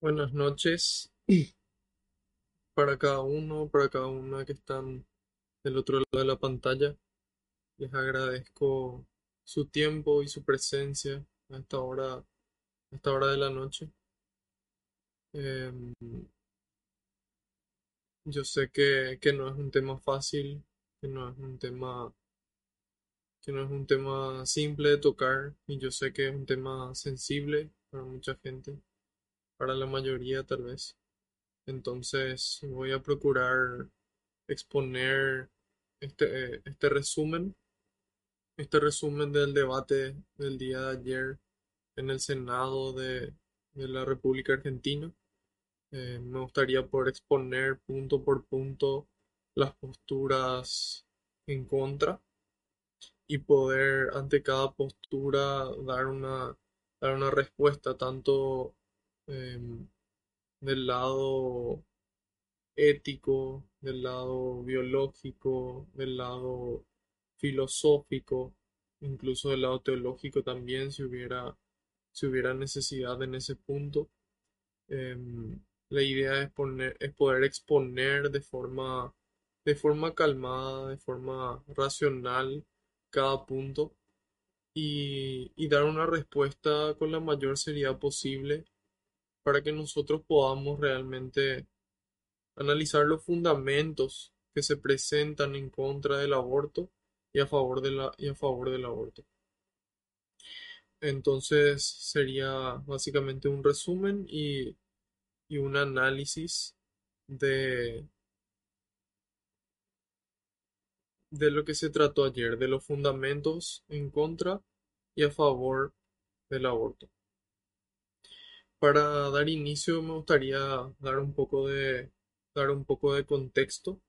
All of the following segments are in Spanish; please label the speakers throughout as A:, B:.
A: Buenas noches para cada uno, para cada una que están del otro lado de la pantalla. Les agradezco su tiempo y su presencia a esta hora, a esta hora de la noche. Em, yo sé que, que no es un tema fácil, que no es un tema, que no es un tema simple de tocar, y yo sé que es un tema sensible para mucha gente, para la mayoría tal vez. Entonces voy a procurar exponer este, este resumen, este resumen del debate del día de ayer en el Senado de, de la República Argentina. Eh, me gustaría poder exponer punto por punto las posturas en contra y poder ante cada postura dar una, dar una respuesta tanto em, del lado ético, del lado biológico, del lado filosófico, incluso del lado teológico también, si hubiera, si hubiera necesidad en ese punto. Em, la idea es, poner, es poder exponer de forma, de forma calmada, de forma racional cada punto y, y dar una respuesta con la mayor seriedad posible para que nosotros podamos realmente analizar los fundamentos que se presentan en contra del aborto y a favor de la, y a favor del aborto. Entonces sería básicamente un resumen y, y un análisis de, de lo que se trató ayer, de los fundamentos en contra y a favor del aborto. Para dar inicio me gustaría dar un poco de, dar un poco de contexto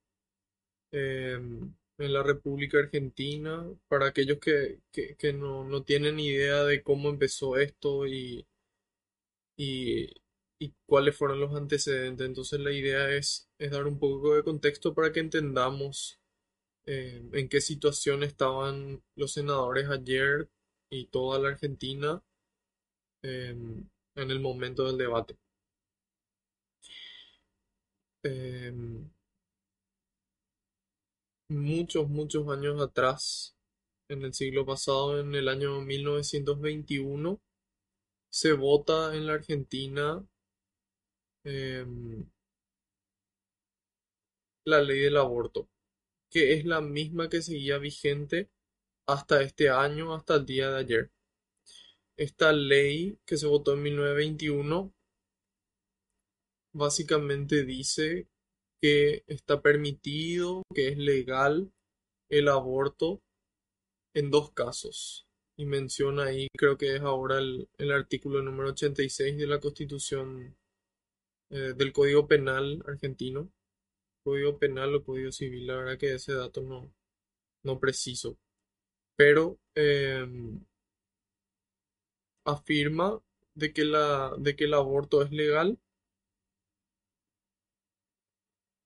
A: em, en la República Argentina, para aquellos que, que- no, no tienen idea de cómo empezó esto y, y, y cuáles fueron los antecedentes. Entonces la idea es, es dar un poco de contexto para que entendamos em, en qué situación estaban los senadores ayer y toda la Argentina em, en el momento del debate. Em, muchos, muchos años atrás, en el siglo pasado, en el año 1921, se vota en la Argentina em, la ley del aborto, que es la misma que seguía vigente hasta este año, hasta el día de ayer. Esta ley que se votó en 1921 básicamente dice que está permitido, que es legal el aborto en dos casos. Y menciona ahí, creo que es ahora el, el artículo número 86 de la Constitución eh, del Código Penal argentino. Código Penal o Código Civil, la verdad que ese dato no, no preciso. Pero em, afirma de que la, de que el aborto es legal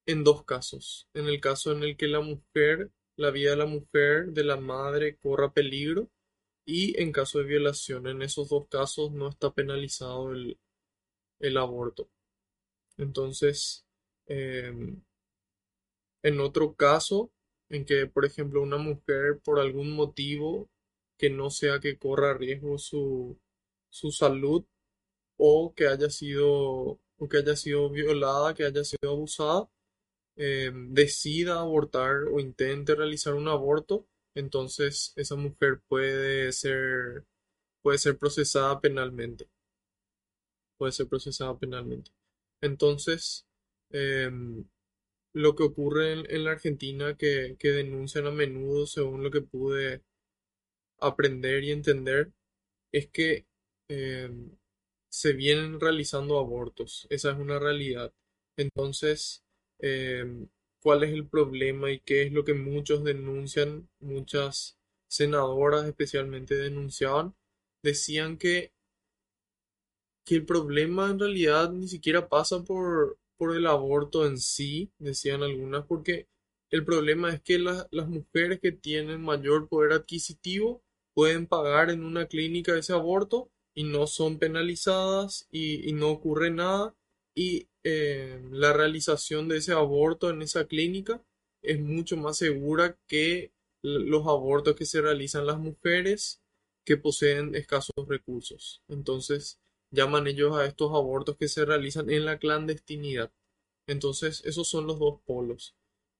A: en dos casos. En el caso en el que la mujer, la vida de la mujer, de la madre, corra peligro y en caso de violación. En esos dos casos no está penalizado el, el aborto. Entonces, em, en otro caso, en que, por ejemplo, una mujer por algún motivo que no sea que corra riesgo su, su salud o que haya sido, o que haya sido violada, que haya sido abusada, eh, decida abortar o intente realizar un aborto, entonces esa mujer puede ser, puede ser procesada penalmente. Puede ser procesada penalmente. Entonces, em, lo que ocurre en, en la Argentina que, que denuncian a menudo, según lo que pude aprender y entender, es que em, se vienen realizando abortos. Esa es una realidad. Entonces, em, ¿cuál es el problema y qué es lo que muchos denuncian? Muchas senadoras especialmente denunciaban. Decían que, que el problema en realidad ni siquiera pasa por, por el aborto en sí, decían algunas, porque el problema es que la- las mujeres que tienen mayor poder adquisitivo pueden pagar en una clínica ese aborto y no son penalizadas y, no ocurre nada y eh, la realización de ese aborto en esa clínica es mucho más segura que los abortos que se realizan las mujeres que poseen escasos recursos. Entonces, llaman ellos a estos abortos que se realizan en la clandestinidad. Entonces, esos son los dos polos,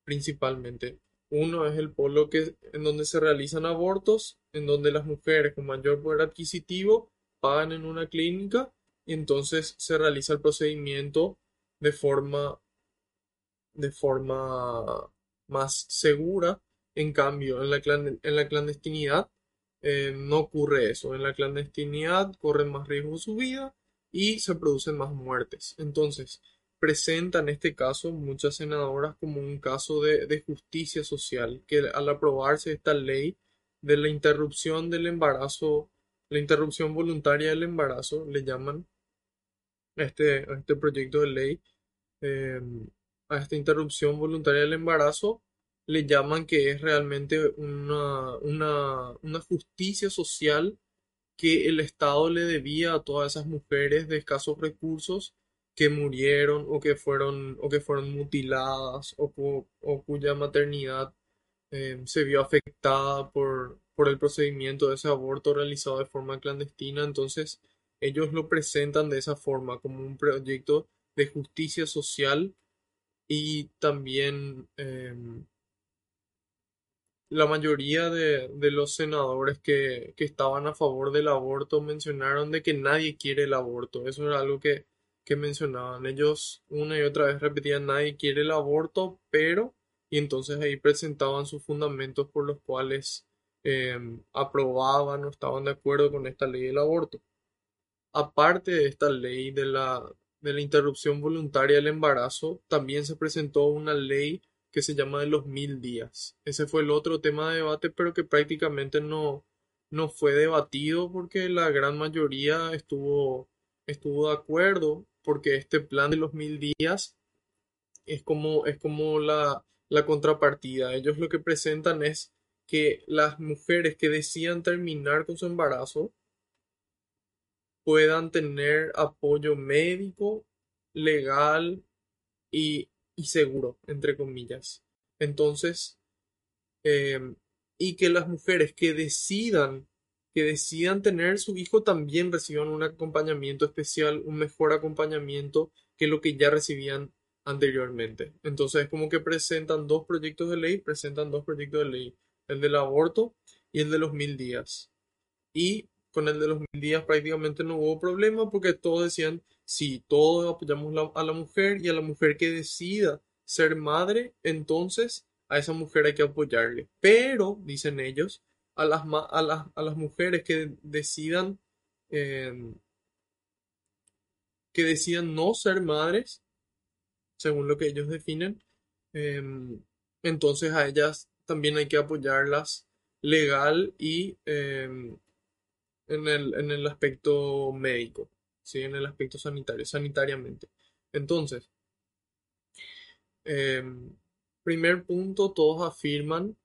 A: principalmente. Uno es el polo que, en donde se realizan abortos, en donde las mujeres con mayor poder adquisitivo pagan en una clínica y entonces se realiza el procedimiento de forma, de forma más segura. En cambio, en la, en la clandestinidad eh, no ocurre eso. En la clandestinidad corren más riesgo su vida y se producen más muertes. Entonces, presentan este caso muchas senadoras como un caso de, de justicia social, que al aprobarse esta ley de la interrupción del embarazo, la interrupción voluntaria del embarazo, le llaman este, a este proyecto de ley, eh, a esta interrupción voluntaria del embarazo, le llaman que es realmente una, una, una justicia social que el Estado le debía a todas esas mujeres de escasos recursos que murieron o que fueron, o que fueron mutiladas o, o cuya maternidad eh, se vio afectada por, por el procedimiento de ese aborto realizado de forma clandestina. Entonces, ellos lo presentan de esa forma, como un proyecto de justicia social y también em, la mayoría de, los senadores que, que estaban a favor del aborto mencionaron de que nadie quiere el aborto. Eso era algo que, que mencionaban. Ellos una y otra vez repetían nadie quiere el aborto, pero, y entonces ahí presentaban sus fundamentos por los cuales em, aprobaban o estaban de acuerdo con esta ley del aborto. Aparte de esta ley de la, de la interrupción voluntaria del embarazo, también se presentó una ley que se llama de los mil días. Ese fue el otro tema de debate, pero que prácticamente no, no fue debatido porque la gran mayoría estuvo, estuvo de acuerdo, porque este plan de los mil días es como, es como la, la contrapartida. Ellos lo que presentan es que las mujeres que decidan terminar con su embarazo, puedan tener apoyo médico, legal y, y seguro, entre comillas. Entonces, eh, y que las mujeres que decidan, que decidan tener su hijo también reciban un acompañamiento especial, un mejor acompañamiento que lo que ya recibían anteriormente. Entonces, como que presentan dos proyectos de ley, presentan dos proyectos de ley, el del aborto y el de los mil días. Y con el de los mil días prácticamente no hubo problema porque todos decían, sí, todos apoyamos a la mujer y a la mujer que decida ser madre, entonces a esa mujer hay que apoyarle. Pero, dicen ellos, a las, a las, a las mujeres que decidan, em, que decidan no ser madres, según lo que ellos definen, em, entonces a ellas también hay que apoyarlas legal y em, en el, en el aspecto médico, ¿sí? En el aspecto sanitario, sanitariamente. Entonces, em, primer punto, todos afirman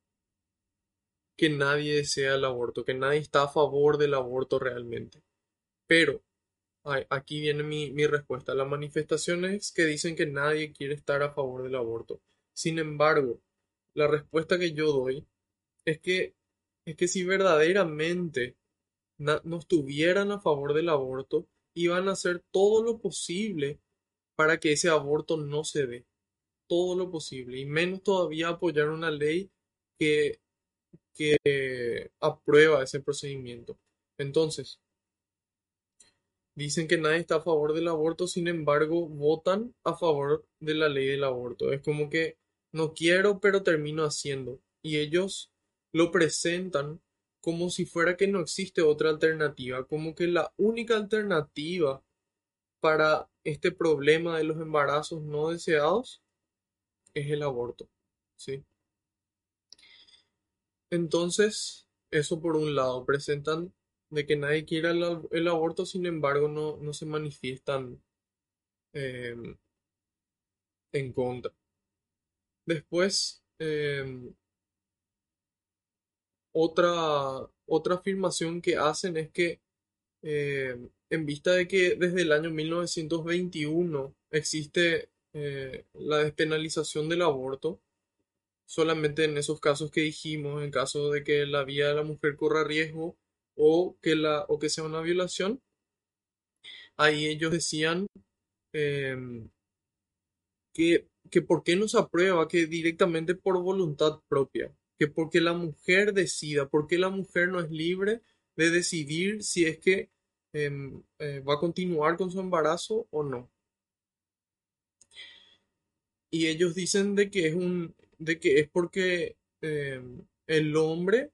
A: que nadie desea el aborto, que nadie está a favor del aborto realmente. Pero, aquí viene mi, mi respuesta. Las manifestaciones que dicen que nadie quiere estar a favor del aborto. Sin embargo, la respuesta que yo doy es que, es que si verdaderamente no estuvieran a favor del aborto, iban a hacer todo lo posible para que ese aborto no se dé. Todo lo posible. Y menos todavía apoyar una ley que, que aprueba ese procedimiento. Entonces, dicen que nadie está a favor del aborto, sin embargo, votan a favor de la ley del aborto. Es como que no quiero, pero termino haciendo. Y ellos lo presentan como si fuera que no existe otra alternativa, como que la única alternativa para este problema de los embarazos no deseados es el aborto, ¿sí? Entonces, eso por un lado, presentan de que nadie ab- el aborto, sin embargo, no, no se manifiestan em, en contra. Después, em, otra, otra afirmación que hacen es que eh, en vista de que desde el año 1921 existe eh, la despenalización del aborto, solamente en esos casos que dijimos, en caso de que la vida de la mujer corra riesgo o que, la, o que sea una violación, ahí ellos decían em, que, que por qué no se aprueba, que directamente por voluntad propia, que porque la mujer decida, porque la mujer no es libre de decidir si es que em, eh, va a continuar con su embarazo o no. Y ellos dicen de que es un, de que es porque em, el hombre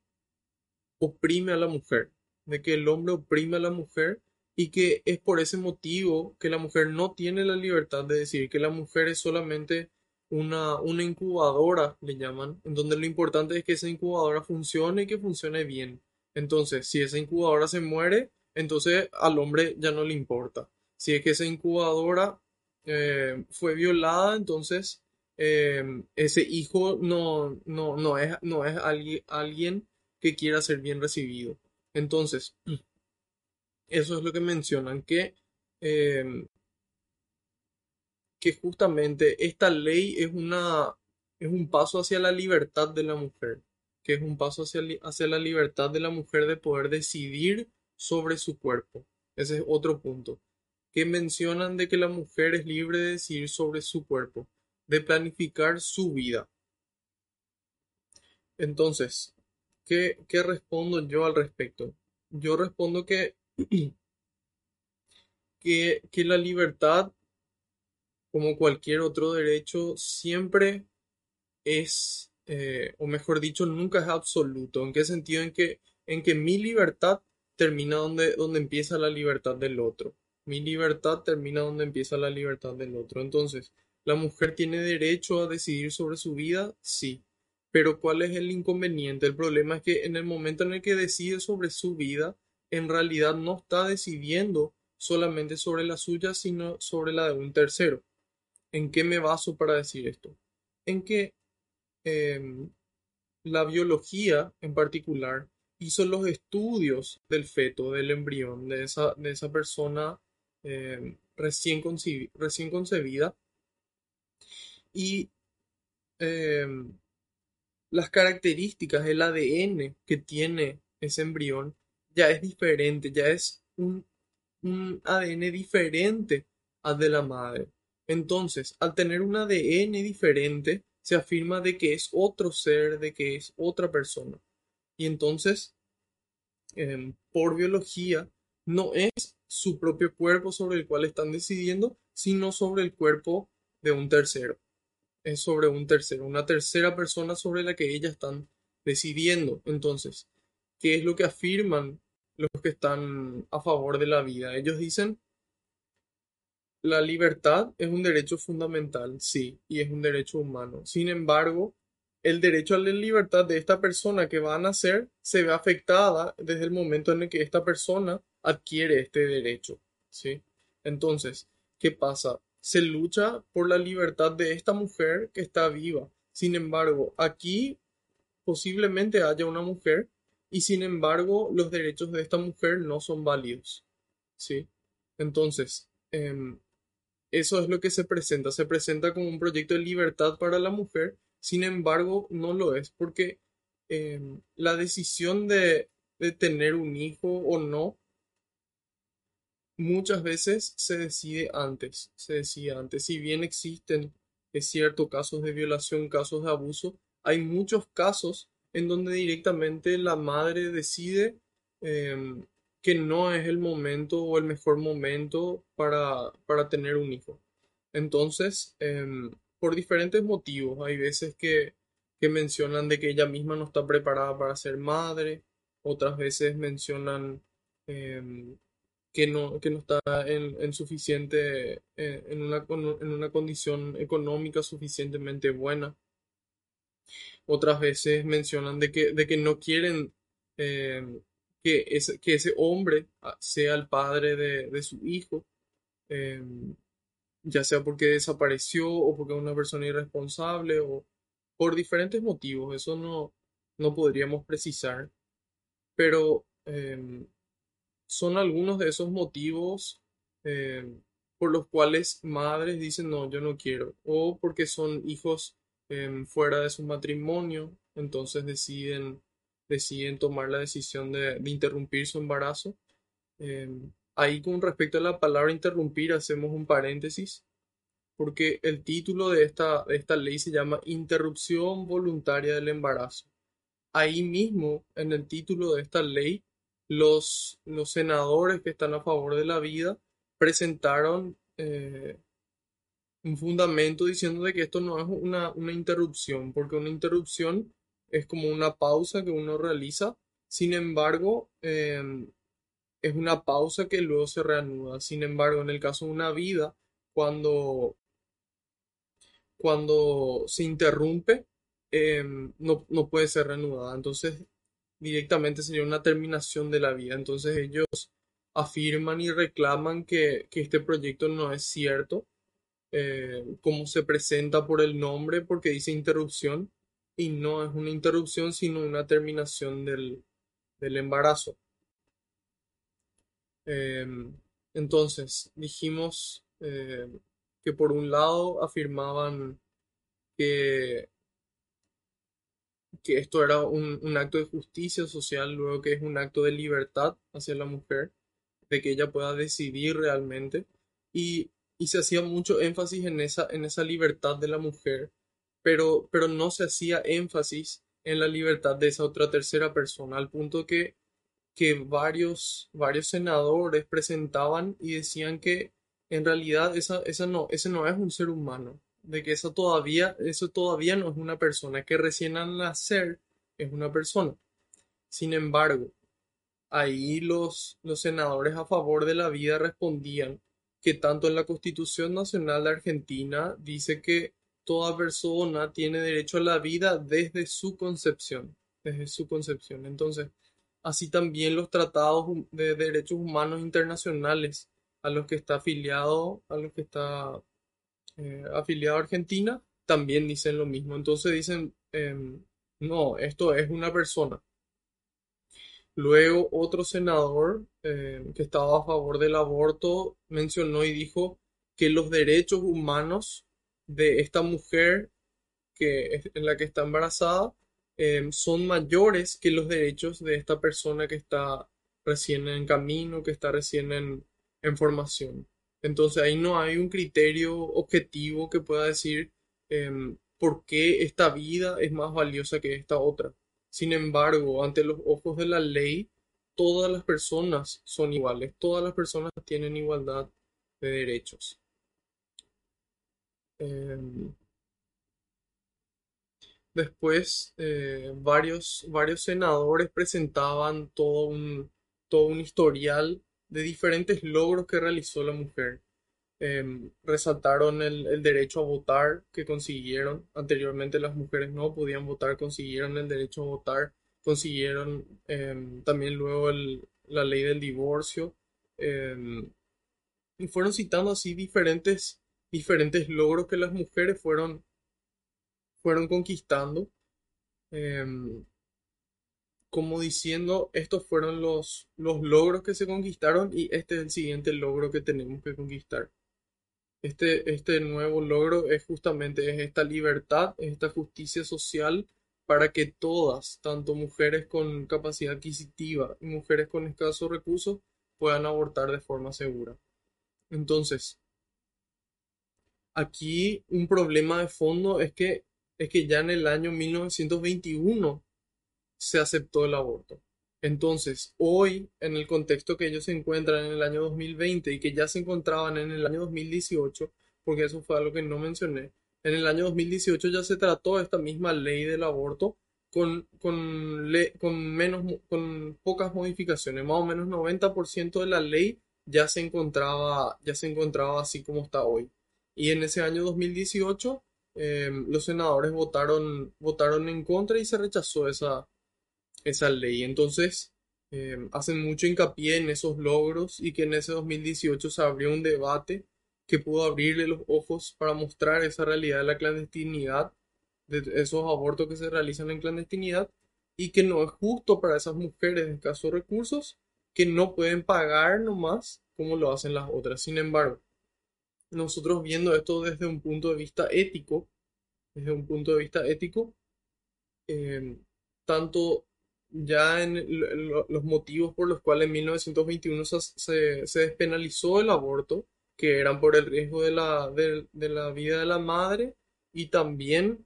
A: oprime a la mujer, de que el hombre oprime a la mujer y que es por ese motivo que la mujer no tiene la libertad de decir que la mujer es solamente una, una incubadora, le llaman, en donde lo importante es que esa incubadora funcione y que funcione bien. Entonces, si esa incubadora se muere, entonces al hombre ya no le importa. Si es que esa incubadora eh, fue violada, entonces eh, ese hijo no, no, no es, no es alguien, alguien que quiera ser bien recibido. Entonces, eso es lo que mencionan, que, eh, que justamente esta ley es, una, es un paso hacia la libertad de la mujer, que es un paso hacia, hacia la libertad de la mujer de poder decidir sobre su cuerpo. Ese es otro punto. Que mencionan de que la mujer es libre de decidir sobre su cuerpo, de planificar su vida. Entonces, ¿qué, qué respondo yo al respecto? Yo respondo que, que, que la libertad, como cualquier otro derecho, siempre es, eh, o mejor dicho, nunca es absoluto. ¿En qué sentido? En que, en que mi libertad termina donde, donde empieza la libertad del otro. Mi libertad termina donde empieza la libertad del otro. Entonces, ¿la mujer tiene derecho a decidir sobre su vida? Sí. Pero ¿cuál es el inconveniente? El problema es que en el momento en el que decide sobre su vida, en realidad no está decidiendo solamente sobre la suya, sino sobre la de un tercero. ¿En qué me baso para decir esto? En que em, la biología en particular hizo los estudios del feto, del embrión, de esa, de esa persona eh, recién, concebida. Y eh, las características, el ADN que tiene ese embrión ya es diferente, ya es un, ADN diferente al de la madre. Entonces, al tener un ADN diferente, se afirma de que es otro ser, de que es otra persona. Y entonces, em, por biología, no es su propio cuerpo sobre el cual están decidiendo, sino sobre el cuerpo de un tercero. Es sobre un tercero, una tercera persona sobre la que ellas están decidiendo. Entonces, ¿qué es lo que afirman los que están a favor de la vida? Ellos dicen, la libertad es un derecho fundamental, sí, y es un derecho humano. Sin embargo, el derecho a la libertad de esta persona que va a nacer se ve afectada desde el momento en el que esta persona adquiere este derecho, ¿sí? Entonces, ¿qué pasa? Se lucha por la libertad de esta mujer que está viva. Sin embargo, aquí posiblemente haya una mujer y sin embargo los derechos de esta mujer no son válidos, ¿sí? Entonces, em, eso es lo que se presenta. Se presenta como un proyecto de libertad para la mujer sin embargo, no lo es porque em, la decisión de, tener un hijo o no muchas veces se decide antes, se decide antes. Si bien existen es cierto casos de violación, casos de abuso, hay muchos casos en donde directamente la madre decide em, que no es el momento o el mejor momento para, para tener un hijo. Entonces, em, por diferentes motivos. Hay veces que, mencionan de que ella misma no está preparada para ser madre, otras veces mencionan em, que, no, que no está en, suficiente, eh, en, una, en una condición económica suficientemente buena. Otras veces mencionan de que, de que no quieren em, que, ese, que ese hombre ah, sea el padre de, su hijo. Em, ya sea porque desapareció o porque es una persona irresponsable o por diferentes motivos, eso no, no podríamos precisar, pero em, son algunos de esos motivos eh, por los cuales madres dicen no, yo no quiero, o porque son hijos em, fuera de su matrimonio, entonces deciden, deciden tomar la decisión de, interrumpir su embarazo. Em, ahí con respecto a la palabra interrumpir hacemos un paréntesis porque el título de esta, de esta ley se llama Interrupción Voluntaria del Embarazo. Ahí mismo, en el título de esta ley, los, los senadores que están a favor de la vida presentaron eh, un fundamento diciendo de que esto no es una, una interrupción, porque una interrupción es como una pausa que uno realiza, sin embargo, em, es una pausa que luego se reanuda. Sin embargo, en el caso de una vida, cuando, cuando se interrumpe, em, no, no puede ser reanudada. Entonces, directamente sería una terminación de la vida. Entonces, ellos afirman y reclaman que, que este proyecto no es cierto, eh, como se presenta por el nombre, porque dice interrupción, y no es una interrupción, sino una terminación del, embarazo. Em, entonces, dijimos eh, que por un lado afirmaban que, que esto era un acto de justicia social, luego que es un acto de libertad hacia la mujer, de que ella pueda decidir realmente. Y, y se hacía mucho énfasis en esa, en esa libertad de la mujer, pero, pero no se hacía énfasis en la libertad de esa otra tercera persona, al punto que, que varios, varios senadores presentaban y decían que en realidad esa, esa no, ese no es un ser humano, de que eso todavía, eso todavía no es una persona, que recién al nacer es una persona. Sin embargo, ahí los, los senadores a favor de la vida respondían que tanto en la Constitución Nacional de Argentina dice que toda persona tiene derecho a la vida desde su concepción, desde su concepción. Entonces, así también los tratados de derechos humanos internacionales a los que está afiliado, a los que está eh, afiliado a Argentina, también dicen lo mismo. Entonces dicen, em, no, esto es una persona. Luego otro senador eh, que estaba a favor del aborto mencionó y dijo que los derechos humanos de esta mujer que en la que está embarazada eh, son mayores que los derechos de esta persona que está recién en camino, que está recién en, en formación. Entonces ahí no hay un criterio objetivo que pueda decir em, por qué esta vida es más valiosa que esta otra. Sin embargo, ante los ojos de la ley, todas las personas son iguales, todas las personas tienen igualdad de derechos. Em, después, eh, varios, varios senadores presentaban todo un, todo un historial de diferentes logros que realizó la mujer. Em, resaltaron el, derecho a votar que consiguieron. Anteriormente las mujeres no podían votar, consiguieron el derecho a votar, consiguieron em, también luego la ley del divorcio. Em, y fueron citando así diferentes, diferentes logros que las mujeres fueron, fueron conquistando. como diciendo, estos fueron los, los logros que se conquistaron y este es el siguiente logro que tenemos que conquistar. Este, este nuevo logro es justamente esta libertad, esta justicia social para que todas, tanto mujeres con capacidad adquisitiva y mujeres con escasos recursos, puedan abortar de forma segura. Entonces, aquí un problema de fondo es que, es que ya en el año 1921 se aceptó el aborto. Entonces, hoy, en el contexto que ellos se encuentran en el año 2020 y que ya se encontraban en el año 2018, porque eso fue algo que no mencioné, en el año 2018 ya se trató esta misma ley del aborto con, con, con, menos, con pocas modificaciones, más o menos 90% de la ley ya se encontraba, ya se encontraba así como está hoy. Y en ese año 2018 eh, los senadores votaron, votaron en contra y se rechazó esa, esa ley. Entonces, eh, hacen mucho hincapié en esos logros y que en ese 2018 se abrió un debate que pudo abrirle los ojos para mostrar esa realidad de la clandestinidad, de esos abortos que se realizan en clandestinidad y que no es justo para esas mujeres de escasos recursos que no pueden pagar nomás como lo hacen las otras. Sin embargo, nosotros viendo esto desde un punto de vista ético, desde un punto de vista ético, eh, tanto ya en los motivos por los cuales en 1921 se, se, despenalizó el aborto, que eran por el riesgo de la, de, la vida de la madre y también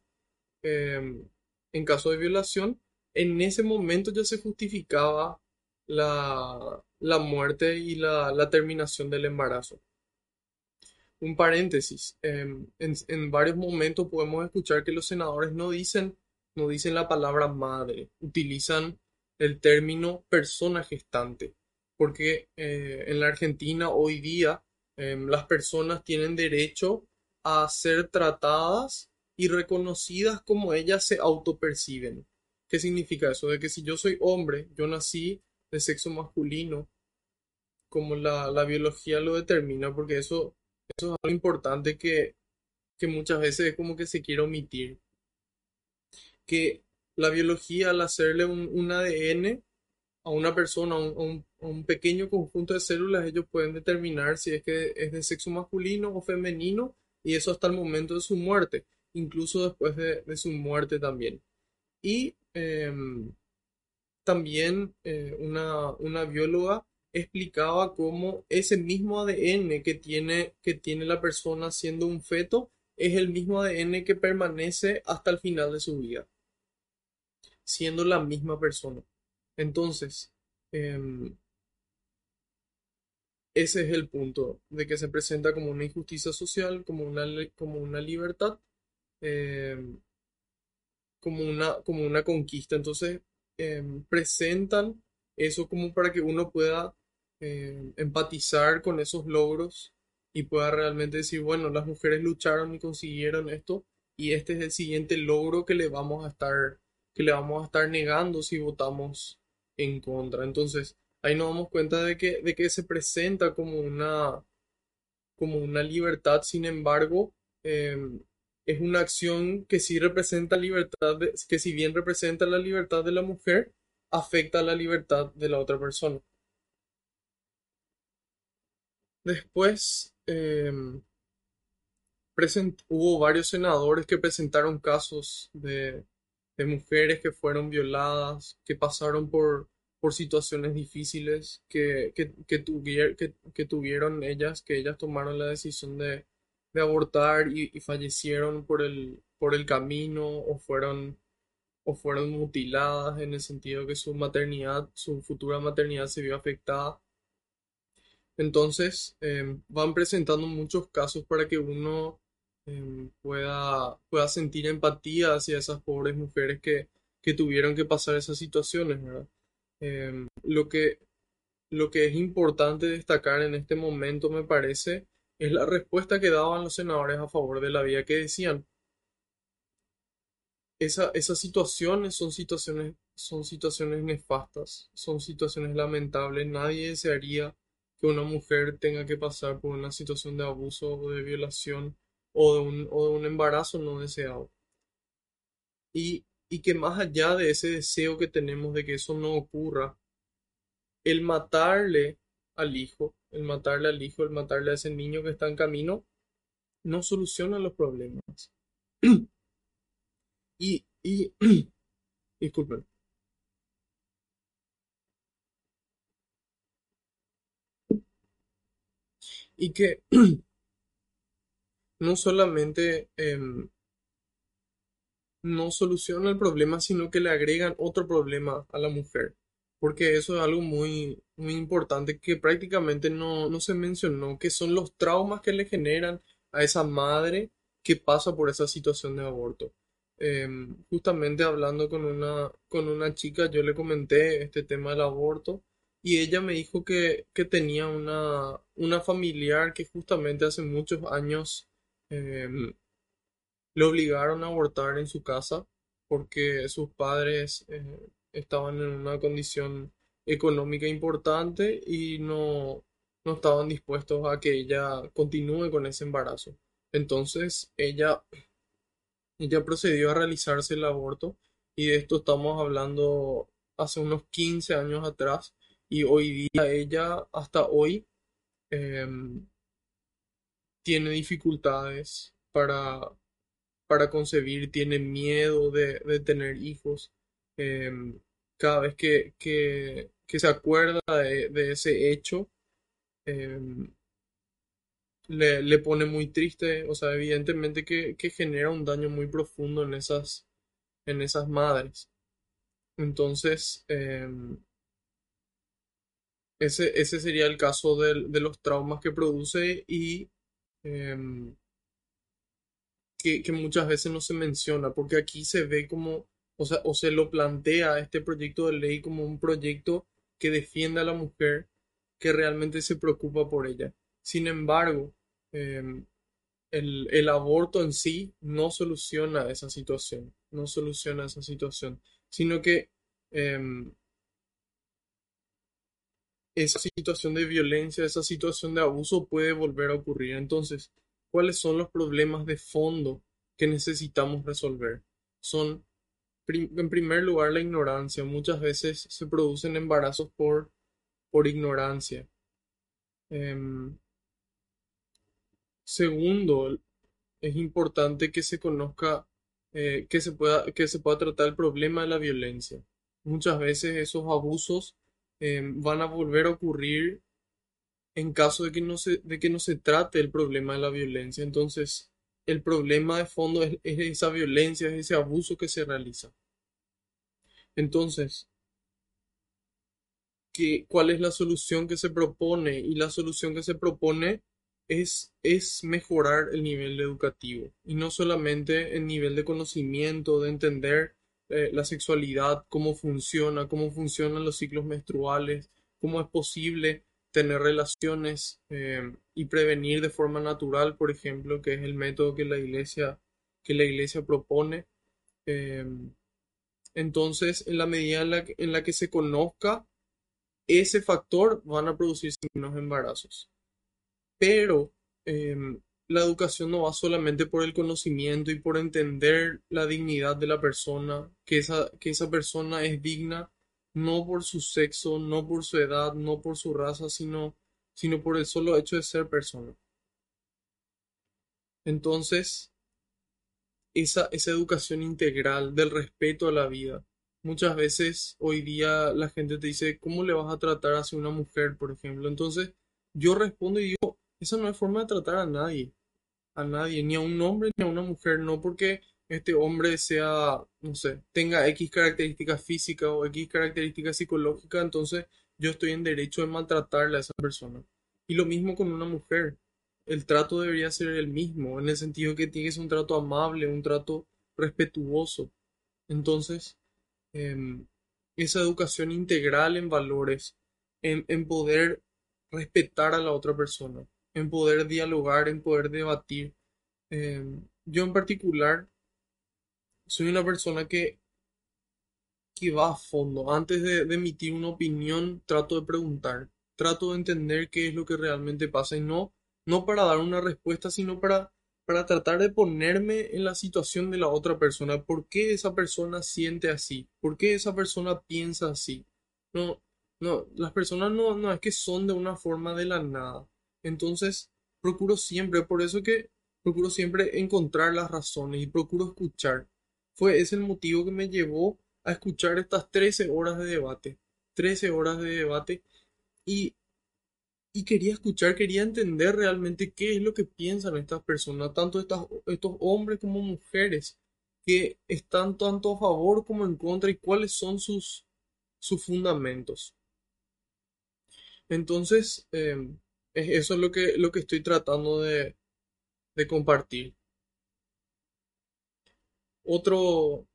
A: eh, en caso de violación, en ese momento ya se justificaba la, muerte y la, terminación del embarazo. Un paréntesis, em, en, varios momentos podemos escuchar que los senadores no dicen, no dicen la palabra madre, utilizan el término persona gestante, porque eh, en la Argentina hoy día em, las personas tienen derecho a ser tratadas y reconocidas como ellas se autoperciben. ¿Qué significa eso? De que si yo soy hombre, yo nací de sexo masculino, como la, biología lo determina, porque eso, eso es algo importante que, muchas veces es como que se quiere omitir. Que la biología al hacerle un, ADN a una persona, a un, un, pequeño conjunto de células, ellos pueden determinar si es que es de sexo masculino o femenino, y eso hasta el momento de su muerte, incluso después de, su muerte también. Y em, también eh, una, bióloga explicaba cómo ese mismo ADN que tiene, que tiene la persona siendo un feto es el mismo ADN que permanece hasta el final de su vida, siendo la misma persona. Entonces, em, ese es el punto de que se presenta como una injusticia social, como una, como una libertad, em, como, una, como una conquista. Entonces, Em, presentan eso como para que uno pueda em, empatizar con esos logros y pueda realmente decir, bueno, las mujeres lucharon y consiguieron esto y este es el siguiente logro que le vamos a estar que le vamos a estar negando si votamos en contra. Entonces, ahí nos damos cuenta de que, de que se presenta como una, como una libertad, sin embargo, em, es una acción que sí representa libertad, que si bien representa la libertad de la mujer, afecta la libertad de la otra persona. Después, em, hubo varios senadores que presentaron casos de, mujeres que fueron violadas, que pasaron por, por situaciones difíciles, que, que, que tuvieron ellas, que ellas tomaron la decisión de, de abortar y, fallecieron por el, por el camino o fueron, o fueron mutiladas en el sentido que su maternidad, su futura maternidad se vio afectada. Entonces, em, van presentando muchos casos para que uno em, pueda, pueda sentir empatía hacia esas pobres mujeres que, que tuvieron que pasar esas situaciones, em, lo que, lo que es importante destacar en este momento, me parece, es la respuesta que daban los senadores a favor de la vida que decían. Esa, esas situaciones son situaciones, son situaciones nefastas, son situaciones lamentables. Nadie desearía que una mujer tenga que pasar por una situación de abuso o de violación o de un, o de un embarazo no deseado. Y, y que más allá de ese deseo que tenemos de que eso no ocurra, el matarle al hijo, el matarle al hijo, el matarle a ese niño que está en camino, no soluciona los problemas. y, y, disculpen. Y que no solamente em, no soluciona el problema, sino que le agregan otro problema a la mujer porque eso es algo muy, muy importante que prácticamente no, no se mencionó, que son los traumas que le generan a esa madre que pasa por esa situación de aborto. Em, justamente hablando con una, con una chica, yo le comenté este tema del aborto y ella me dijo que, que tenía una, una familiar que justamente hace muchos años em, le obligaron a abortar en su casa porque sus padres eh, estaban en una condición económica importante y no, no estaban dispuestos a que ella continúe con ese embarazo. Entonces ella, ella procedió a realizarse el aborto y de esto estamos hablando hace unos 15 años atrás Y hoy día ella, hasta hoy, em, tiene dificultades para, para concebir, tiene miedo de, de tener hijos. Em, cada vez que, que, que se acuerda de, de ese hecho, em, le, le pone muy triste, o sea, evidentemente que, que genera un daño muy profundo en esas, en esas madres. Entonces, em, ese, ese sería el caso del- de, los traumas que produce y em, que, muchas veces no se menciona, porque aquí se ve como, o sea, o se lo plantea este proyecto de ley como un proyecto que defiende a la mujer, que realmente se preocupa por ella. Sin embargo, em, el, el aborto en sí no soluciona esa situación, no soluciona esa situación, sino que em, esa situación de violencia, esa situación de abuso puede volver a ocurrir. Entonces, ¿cuáles son los problemas de fondo que necesitamos resolver? Son, en primer lugar, la ignorancia. Muchas veces se producen embarazos por, por ignorancia. Em, segundo, es importante que se conozca, eh, que se pueda, que se pueda tratar el problema de la violencia. Muchas veces esos abusos eh, van a volver a ocurrir en caso de que no se, de que no se trate el problema de la violencia. Entonces, el problema de fondo es, es esa violencia, es ese abuso que se realiza. Entonces, que, cuál es la solución que se propone y la solución que se propone es, es mejorar el nivel educativo y no solamente el nivel de conocimiento, de entender eh, la sexualidad, cómo funciona, cómo funcionan los ciclos menstruales, cómo es posible tener relaciones eh, y prevenir de forma natural, por ejemplo, que es el método que la iglesia, que la iglesia propone. Eh, entonces, en la medida en la que, en la que se conozca ese factor van a producirse menos embarazos. Pero la educación no va solamente por el conocimiento y por entender la dignidad de la persona, que esa, que esa persona es digna no por su sexo, no por su edad, no por su raza, sino, sino por el solo hecho de ser persona. Entonces, esa, esa educación integral del respeto a la vida. Muchas veces hoy día la gente te dice, ¿cómo le vas a tratar hacia una mujer, por ejemplo? Entonces yo respondo y digo, esa no es forma de tratar a nadie, a nadie, ni a un hombre ni a una mujer, no porque este hombre sea, no sé, tenga X características físicas o X características psicológicas, entonces yo estoy en derecho de maltratarle a esa persona. Y lo mismo con una mujer. El trato debería ser el mismo, en el sentido que tiene que ser un trato amable, un trato respetuoso. Entonces, em, esa educación integral en valores, en, en poder respetar a la otra persona, en poder dialogar, en poder debatir. Em, yo en particular soy una persona que, que va a fondo. Antes de, de emitir una opinión, trato de preguntar, trato de entender qué es lo que realmente pasa y no, no para dar una respuesta, sino para, para tratar de ponerme en la situación de la otra persona. ¿Por qué esa persona siente así? ¿Por qué esa persona piensa así? No, no, las personas no, no es que son de una forma de la nada. Entonces, procuro siempre, por eso que procuro siempre encontrar las razones y procuro escuchar. Fue ese el motivo que me llevó a escuchar estas 13 horas de debate. 13 horas de debate y, y quería escuchar, quería entender realmente qué es lo que piensan estas personas, tanto estas, estos hombres como mujeres, que están tanto a favor como en contra y cuáles son sus, sus fundamentos. Entonces, em, es eso es lo que, lo que estoy tratando de, de compartir. Otro,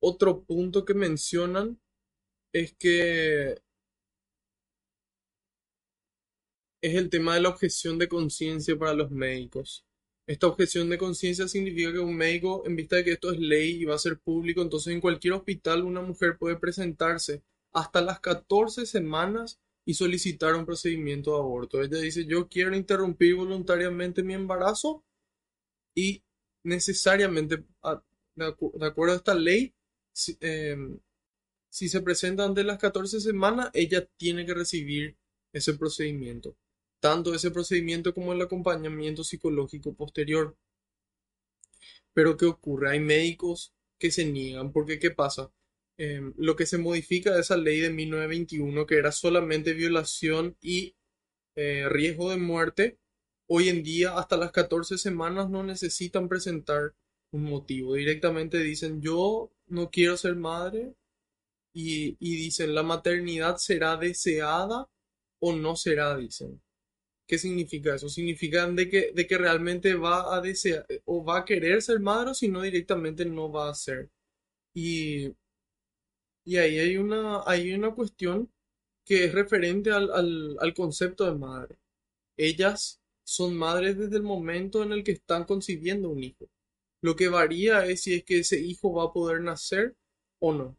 A: otro punto que mencionan es que es el tema de la objeción de conciencia para los médicos. Esta objeción de conciencia significa que un médico, en vista de que esto es ley y va a ser público, entonces en cualquier hospital una mujer puede presentarse hasta las 14 semanas y solicitar un procedimiento de aborto. Ella dice, yo quiero interrumpir voluntariamente mi embarazo y necesariamente, de, acu- de acuerdo a esta ley, si- em, se presenta antes de las 14 semanas, ella tiene que recibir ese procedimiento. Tanto ese procedimiento como el acompañamiento psicológico posterior. Pero ¿qué ocurre? Hay médicos que se niegan, porque ¿qué pasa? Em, lo que se modifica de esa ley de 1921, que era solamente violación y eh, riesgo de muerte, hoy en día hasta las 14 semanas no necesitan presentar un motivo. Directamente dicen, yo no quiero ser madre y, y dicen, la maternidad será deseada o no será, dicen. ¿Qué significa eso? Significa de que, de que realmente va a desear o va a querer ser madre o si no directamente no va a ser. Y, y ahí hay una, hay una cuestión que es referente al, al, al concepto de madre. Ellas son madres desde el momento en el que están concibiendo un hijo. Lo que varía es si es que ese hijo va a poder nacer o no.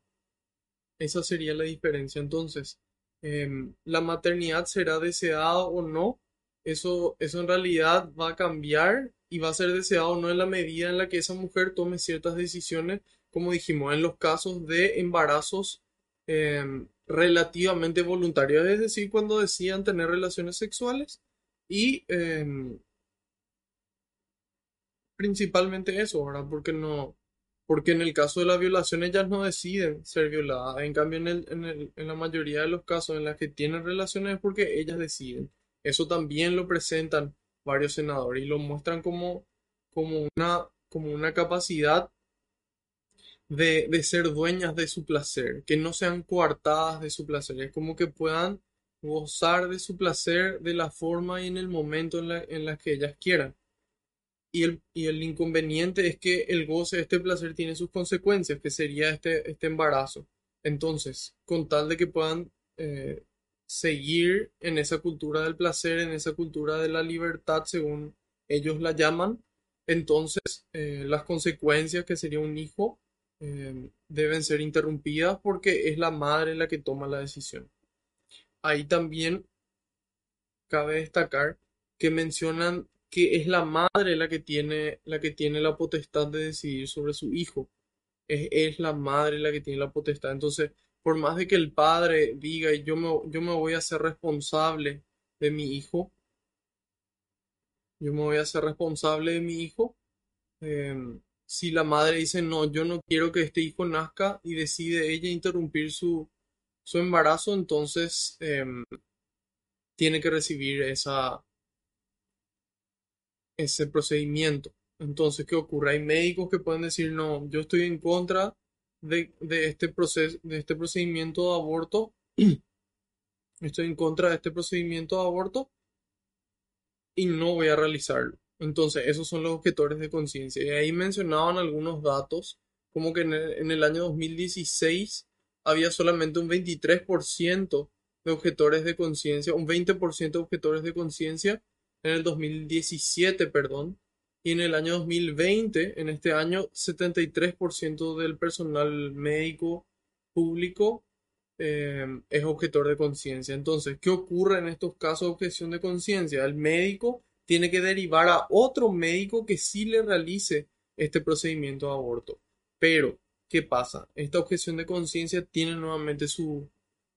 A: Esa sería la diferencia. Entonces, em, la maternidad será deseada o no eso, eso en realidad va a cambiar y va a ser deseado o no en la medida en la que esa mujer tome ciertas decisiones, como dijimos, en los casos de embarazos em, relativamente voluntarios, es decir, cuando decían tener relaciones sexuales y em, principalmente eso, ¿verdad? Porque no, porque en el caso de la violación ellas no deciden ser violadas, en cambio en, el, en, el, en la mayoría de los casos en las que tienen relaciones es porque ellas deciden. Eso también lo presentan varios senadores y lo muestran como, como, una, como una capacidad de, de, ser dueñas de su placer, que no sean coartadas de su placer, es como que puedan gozar de su placer de la forma y en el momento en la, en la que ellas quieran. Y el, y el, inconveniente es que el goce de este placer tiene sus consecuencias, que sería este, este embarazo. Entonces, con tal de que puedan eh, seguir en esa cultura del placer, en esa cultura de la libertad, según ellos la llaman, entonces eh, las consecuencias que sería un hijo eh, deben ser interrumpidas porque es la madre la que toma la decisión. Ahí también cabe destacar que mencionan que es la madre la que tiene la que tiene la potestad de decidir sobre su hijo. Es, es la madre la que tiene la potestad. Entonces, por más de que el padre diga yo me, yo me voy a hacer responsable de mi hijo, yo me voy a hacer responsable de mi hijo, em, si la madre dice no, yo no quiero que este hijo nazca y decide ella interrumpir su, su embarazo, entonces em, tiene que recibir esa, ese procedimiento. Entonces, ¿qué ocurre? Hay médicos que pueden decir, no, yo estoy en contra de, este proceso, de este procedimiento de aborto. Estoy en contra de este procedimiento de aborto y no voy a realizarlo. Entonces, esos son los objetores de conciencia. Y ahí mencionaban algunos datos, como que en el, año 2016 había solamente un 23% de objetores de conciencia, un 20% de objetores de conciencia en el 2017, perdón, y en el año 2020, en este año, 73% del personal médico público eh, es objetor de conciencia. Entonces, ¿qué ocurre en estos casos de objeción de conciencia? El médico tiene que derivar a otro médico que sí le realice este procedimiento de aborto. Pero, ¿qué pasa? Esta objeción de conciencia tiene nuevamente su,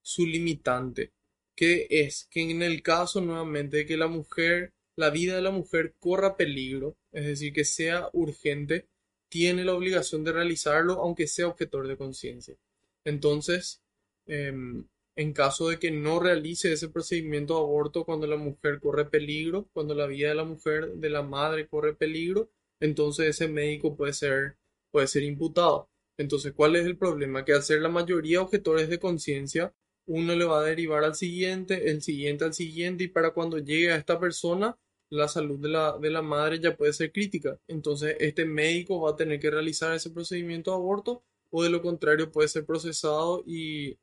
A: su limitante, que es que en el caso nuevamente de que la mujer la vida de la mujer corra peligro, es decir, que sea urgente, tiene la obligación de realizarlo aunque sea objetor de conciencia. Entonces, em, en caso de que no realice ese procedimiento de aborto cuando la mujer corre peligro, cuando la vida de la mujer, de la madre corre peligro, entonces ese médico puede ser, puede ser imputado. Entonces, ¿cuál es el problema? Que al ser la mayoría objetores de conciencia, uno le va a derivar al siguiente, el siguiente al siguiente, y para cuando llegue a esta persona, la salud de la, de la madre ya puede ser crítica. Entonces, este médico va a tener que realizar ese procedimiento de aborto o de lo contrario puede ser procesado y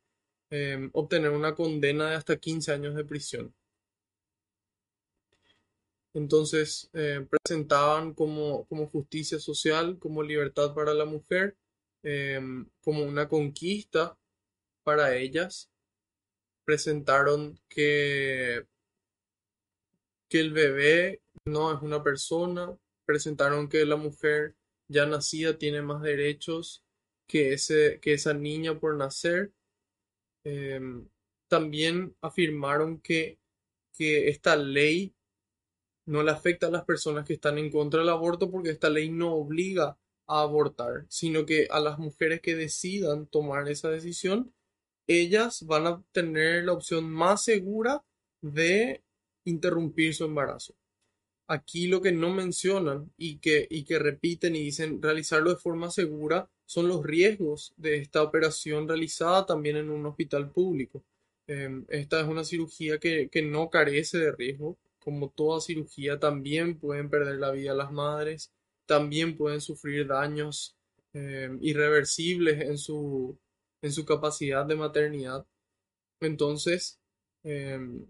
A: em, obtener una condena de hasta 15 años de prisión. Entonces, eh, presentaban como, como, justicia social, como libertad para la mujer, em, como una conquista para ellas. Presentaron que que el bebé no es una persona, presentaron que la mujer ya nacida tiene más derechos que, ese, que esa niña por nacer em, también afirmaron que, que esta ley no le afecta a las personas que están en contra del aborto porque esta ley no obliga a abortar, sino que a las mujeres que decidan tomar esa decisión, ellas van a tener la opción más segura de interrumpir su embarazo. Aquí lo que no mencionan y que, y que repiten y dicen realizarlo de forma segura son los riesgos de esta operación realizada también en un hospital público. Em, esta es una cirugía que, que no carece de riesgo. Como toda cirugía, también pueden perder la vida las madres, también pueden sufrir daños em, irreversibles en su, en su capacidad de maternidad. Entonces, em,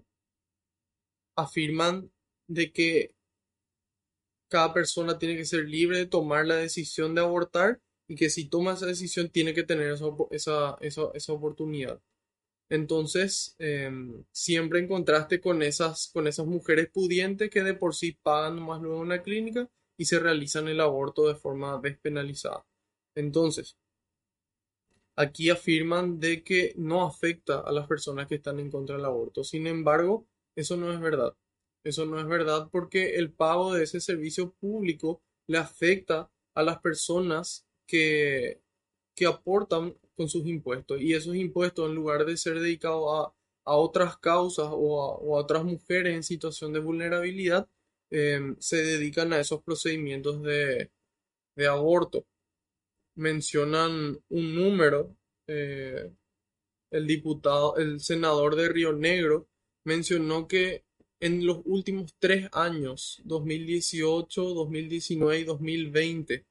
A: afirman de que cada persona tiene que ser libre de tomar la decisión de abortar y que si toma esa decisión tiene que tener esa, esa, oportunidad. Entonces, em, siempre en contraste con esas, con esas mujeres pudientes que de por sí pagan más luego una clínica y se realizan el aborto de forma despenalizada. Entonces, aquí afirman de que no afecta a las personas que están en contra del aborto. Sin embargo, eso no es verdad. Eso no es verdad porque el pago de ese servicio público le afecta a las personas que, que aportan con sus impuestos. Y esos impuestos, en lugar de ser dedicados a, otras causas o a, otras mujeres en situación de vulnerabilidad, em, se dedican a esos procedimientos de, aborto. Mencionan un número, eh, el diputado, el senador de Río Negro mencionó que en los últimos tres años, 2018, 2019 y 2020,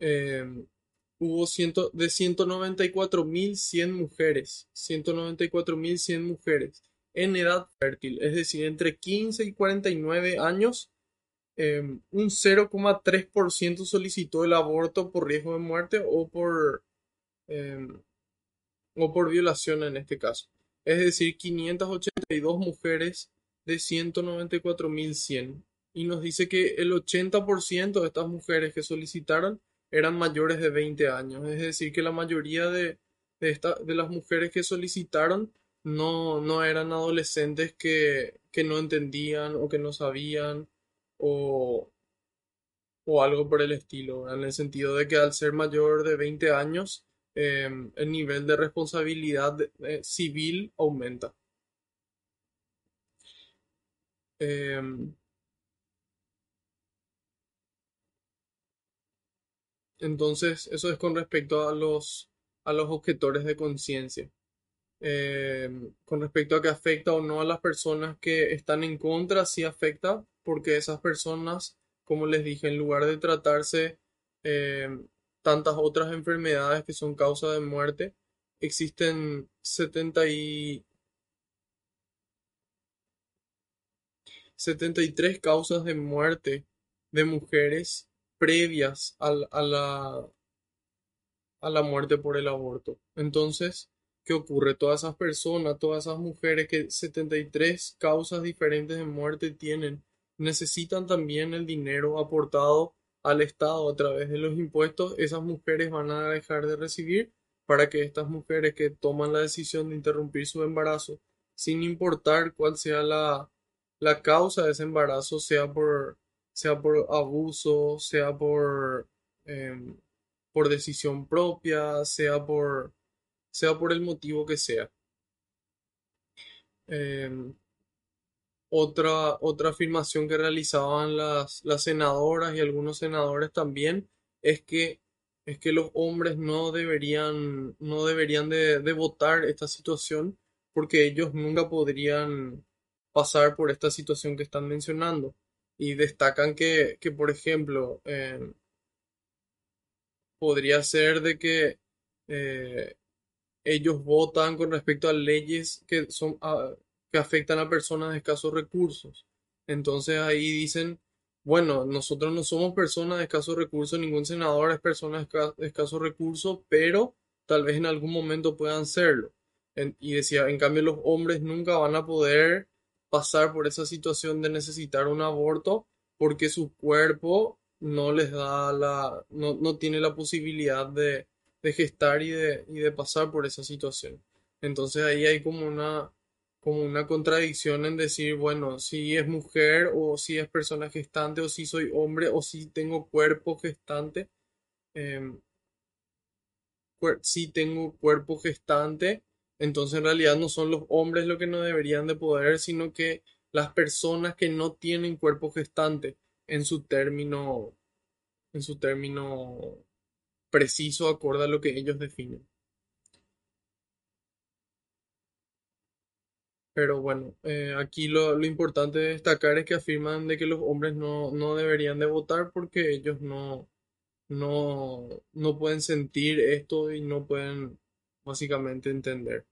A: eh, hubo ciento, de 194.100 mujeres, 194.100 mujeres en edad fértil, es decir, entre 15 y 49 años, eh, un 0,3% solicitó el aborto por riesgo de muerte o por, eh, o por violación en este caso. Es decir, 582 mujeres de 194.100. Y nos dice que el 80% de estas mujeres que solicitaron eran mayores de 20 años. Es decir, que la mayoría de, de, de las mujeres que solicitaron no, no eran adolescentes que, que, no entendían o que no sabían o, o algo por el estilo, en el sentido de que al ser mayor de 20 años, em, el nivel de responsabilidad civil aumenta. Em, Entonces, eso es con respecto a los, a los objetores de conciencia. Eh, con respecto a que afecta o no a las personas que están en contra, sí afecta, porque esas personas, como les dije, en lugar de tratarse eh, tantas otras enfermedades que son causa de muerte, existen 70 y 73 causas de muerte de mujeres previas a la, a la muerte por el aborto. Entonces, ¿qué ocurre? Todas esas personas, todas esas mujeres que 73 causas diferentes de muerte tienen, necesitan también el dinero aportado al Estado a través de los impuestos. Esas mujeres van a dejar de recibir para que estas mujeres que toman la decisión de interrumpir su embarazo, sin importar cuál sea la, la causa de ese embarazo, sea por sea por abuso, sea por, em, por decisión propia, sea por, sea por el motivo que sea. Em, otra, otra afirmación que realizaban las, las senadoras y algunos senadores también es que, es que los hombres no deberían, no deberían de, de votar esta situación porque ellos nunca podrían pasar por esta situación que están mencionando. Y destacan que, que por ejemplo, eh, podría ser de que eh, ellos votan con respecto a leyes que, son, ah, que afectan a personas de escasos recursos. Entonces ahí dicen, bueno, nosotros no somos personas de escasos recursos, ningún senador es persona de escasos recursos, pero tal vez en algún momento puedan serlo. y decía, en cambio los hombres nunca van a poder pasar por esa situación de necesitar un aborto porque su cuerpo no les da la, no, tiene la posibilidad de, de gestar y de, y de pasar por esa situación. Entonces ahí hay como una, como una contradicción en decir, bueno, si es mujer o si es persona gestante o si soy hombre o si tengo cuerpo gestante. em, si tengo cuerpo gestante, entonces en realidad no son los hombres los que no deberían de poder, sino que las personas que no tienen cuerpo gestante en su término, en su término preciso, acorde a lo que ellos definen. Pero bueno, eh, aquí lo, lo importante de destacar es que afirman de que los hombres no, no deberían de votar porque ellos no, no, no pueden sentir esto y no pueden básicamente entender.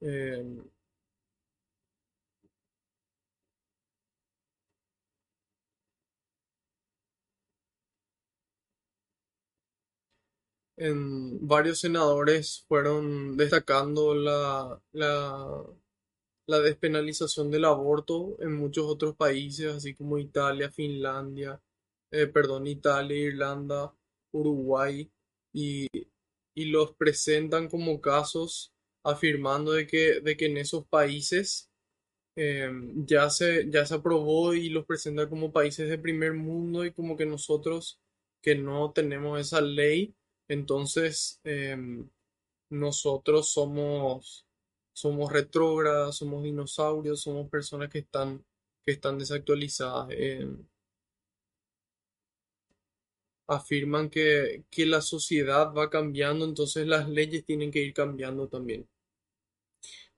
A: Eh, en varios senadores fueron destacando la, la, despenalización del aborto en muchos otros países, así como Italia, Finlandia, eh, perdón, Italia, Irlanda, Uruguay, y, y los presentan como casos afirmando de que, de que en esos países eh, ya se, ya se aprobó y los presenta como países de primer mundo y como que nosotros que no tenemos esa ley, entonces em, nosotros somos, somos retrógradas, somos dinosaurios, somos personas que están, que están desactualizadas. em, afirman que, que la sociedad va cambiando, entonces las leyes tienen que ir cambiando también.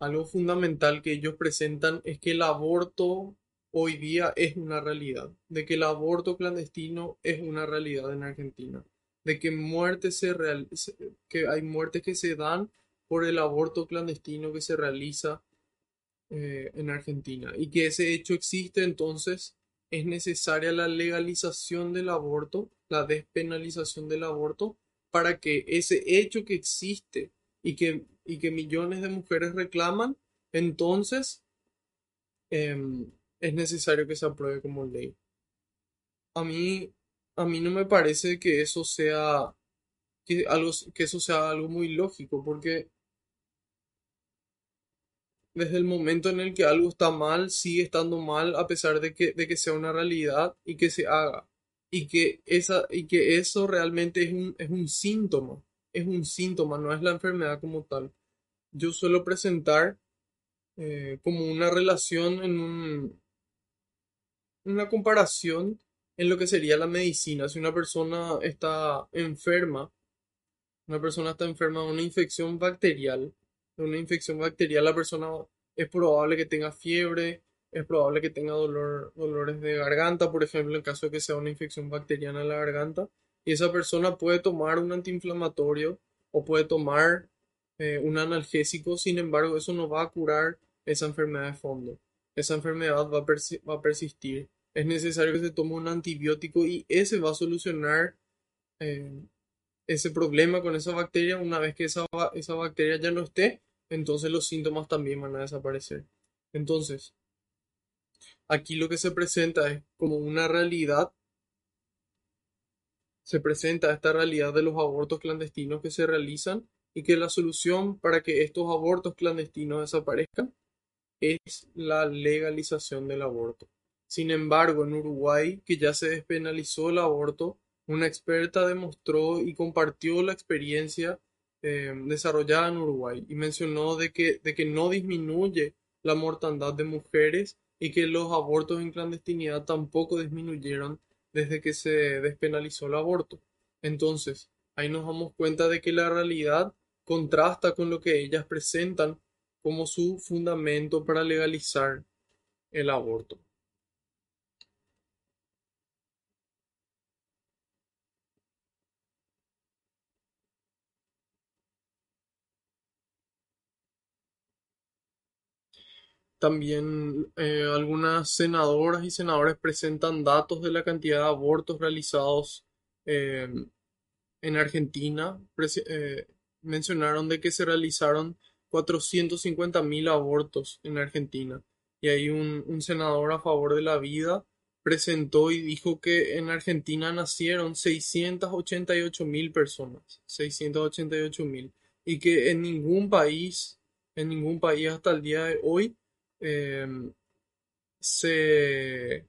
A: Algo fundamental que ellos presentan es que el aborto hoy día es una realidad, de que el aborto clandestino es una realidad en Argentina, de que muertes se real- que hay muertes que se dan por el aborto clandestino que se realiza eh, en Argentina y que ese hecho existe, entonces es necesaria la legalización del aborto, la despenalización del aborto, para que ese hecho que existe y que, y que millones de mujeres reclaman, entonces em, es necesario que se apruebe como ley. A mí, a mí no me parece que eso sea, que algo, que eso sea algo muy lógico, porque desde el momento en el que algo está mal, sigue estando mal a pesar de que, de que sea una realidad y que se haga. Y que, esa, y que eso realmente es un, es un síntoma. Es un síntoma, no es la enfermedad como tal. Yo suelo presentar eh, como una relación en un- una comparación en lo que sería la medicina. Si una persona está enferma, una persona está enferma de una infección bacterial, de una infección bacterial, la persona es probable que tenga fiebre, es probable que tenga dolor, dolores de garganta, por ejemplo, en caso de que sea una infección bacteriana en la garganta, y esa persona puede tomar un antiinflamatorio o puede tomar eh, un analgésico, sin embargo, eso no va a curar esa enfermedad de fondo. Esa enfermedad va va a persistir. Es necesario que se tome un antibiótico y ese va a solucionar eh, ese problema con esa bacteria, una vez que esa, esa bacteria ya no esté, entonces los síntomas también van a desaparecer. Entonces, aquí lo que se presenta es como una realidad, se presenta esta realidad de los abortos clandestinos que se realizan y que la solución para que estos abortos clandestinos desaparezcan es la legalización del aborto. Sin embargo, en Uruguay, que ya se despenalizó el aborto, una experta demostró y compartió la experiencia eh, desarrollada en Uruguay y mencionó de que, de que no disminuye la mortandad de mujeres y que los abortos en clandestinidad tampoco disminuyeron desde que se despenalizó el aborto. Entonces, ahí nos damos cuenta de que la realidad contrasta con lo que ellas presentan como su fundamento para legalizar el aborto. También eh, algunas senadoras y senadores presentan datos de la cantidad de abortos realizados eh, en Argentina. Eh, mencionaron de que se realizaron 450.000 abortos en Argentina. Y hay un, un senador a favor de la vida presentó y dijo que en Argentina nacieron 688 mil personas, 688 mil, y que en ningún país, en ningún país hasta el día de hoy, em, se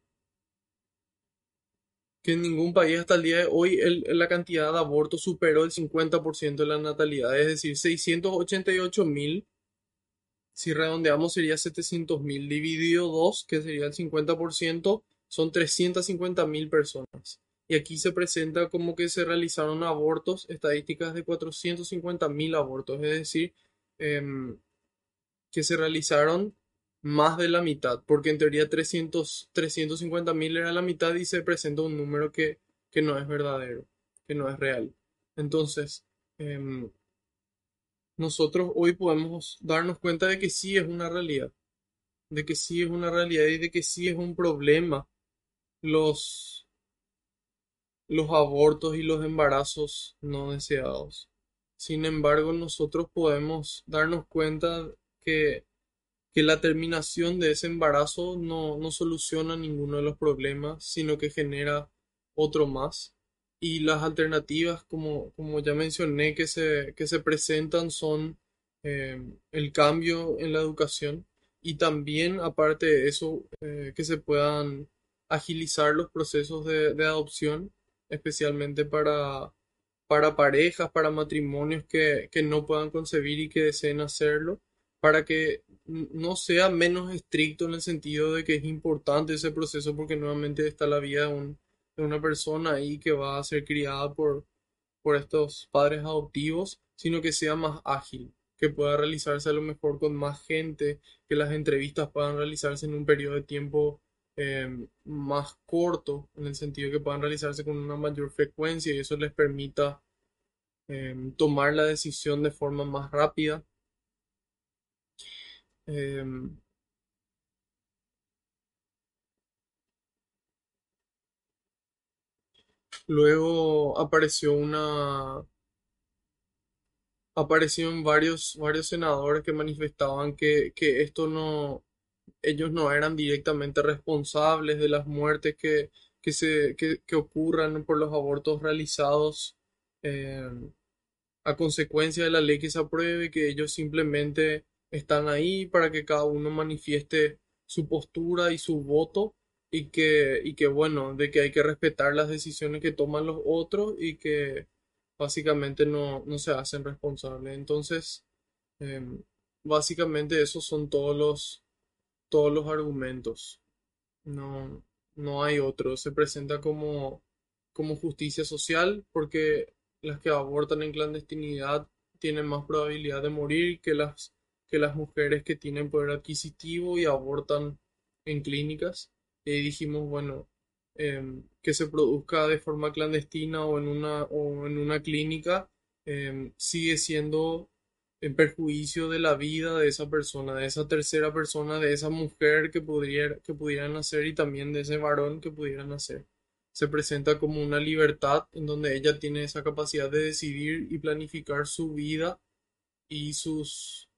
A: que en ningún país hasta el día de hoy la cantidad de abortos superó el 50% de la natalidad, es decir, 688 mil, si redondeamos sería 700 mil, dividido 2, que sería el 50%, son 350 mil personas. Y aquí se presenta como que se realizaron abortos, estadísticas de 450 mil abortos, es decir, em, que se realizaron más de la mitad, porque en teoría 300, 350 mil era la mitad y se presenta un número que, que no es verdadero, que no es real. Entonces, em, nosotros hoy podemos darnos cuenta de que sí es una realidad, de que sí es una realidad y de que sí es un problema los, los abortos y los embarazos no deseados. Sin embargo, nosotros podemos darnos cuenta que que la terminación de ese embarazo no, no soluciona ninguno de los problemas, sino que genera otro más. Y las alternativas, como, como ya mencioné, que se, que se presentan son eh, el cambio en la educación y también, aparte de eso, eh, que se puedan agilizar los procesos de, de adopción, especialmente para, para parejas, para matrimonios que, que no puedan concebir y que deseen hacerlo para que no sea menos estricto en el sentido de que es importante ese proceso porque nuevamente está la vida de, un- de una persona ahí que va a ser criada por, por estos padres adoptivos, sino que sea más ágil, que pueda realizarse a lo mejor con más gente, que las entrevistas puedan realizarse en un periodo de tiempo eh, más corto, en el sentido que puedan realizarse con una mayor frecuencia y eso les permita eh, tomar la decisión de forma más rápida. Em, Luego apareció una, aparecieron varios, varios senadores que manifestaban que, que esto no, ellos no eran directamente responsables de las muertes que, que se, que, que ocurran por los abortos realizados eh, a consecuencia de la ley que se apruebe, que ellos simplemente están ahí para que cada uno manifieste su postura y su voto y que, y que bueno, de que hay que respetar las decisiones que toman los otros y que básicamente no, no se hacen responsables. Entonces, em, básicamente esos son todos los, todos los argumentos. No, no hay otro. Se presenta como, como justicia social porque las que abortan en clandestinidad tienen más probabilidad de morir que las, que las mujeres que tienen poder adquisitivo y abortan en clínicas. Y dijimos, bueno, em, que se produzca de forma clandestina o en una, o en una clínica em, sigue siendo en perjuicio de la vida de esa persona, de esa tercera persona, de esa mujer que pudiera, que pudiera nacer y también de ese varón que pudiera nacer. Se presenta como una libertad en donde ella tiene esa capacidad de decidir y planificar su vida y sus